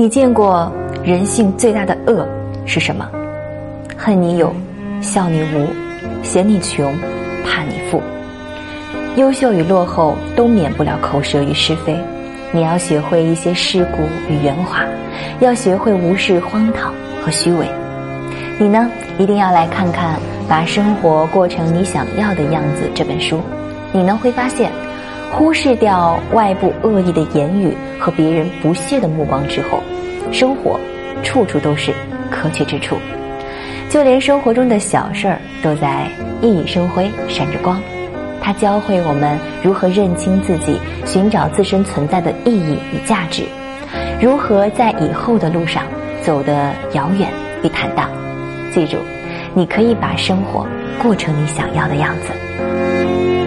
你见过人性最大的恶是什么？恨你有，笑你无，嫌你穷，怕你富。优秀与落后都免不了口舌与是非，你要学会一些世故与圆滑，要学会无视荒唐和虚伪。你呢，一定要来看看《把生活过成你想要的样子》这本书，你呢会发现。忽视掉外部恶意的言语和别人不屑的目光之后，生活处处都是可取之处，就连生活中的小事儿都在熠熠生辉，闪着光。它教会我们如何认清自己，寻找自身存在的意义与价值，如何在以后的路上走得遥远与坦荡。记住，你可以把生活过成你想要的样子。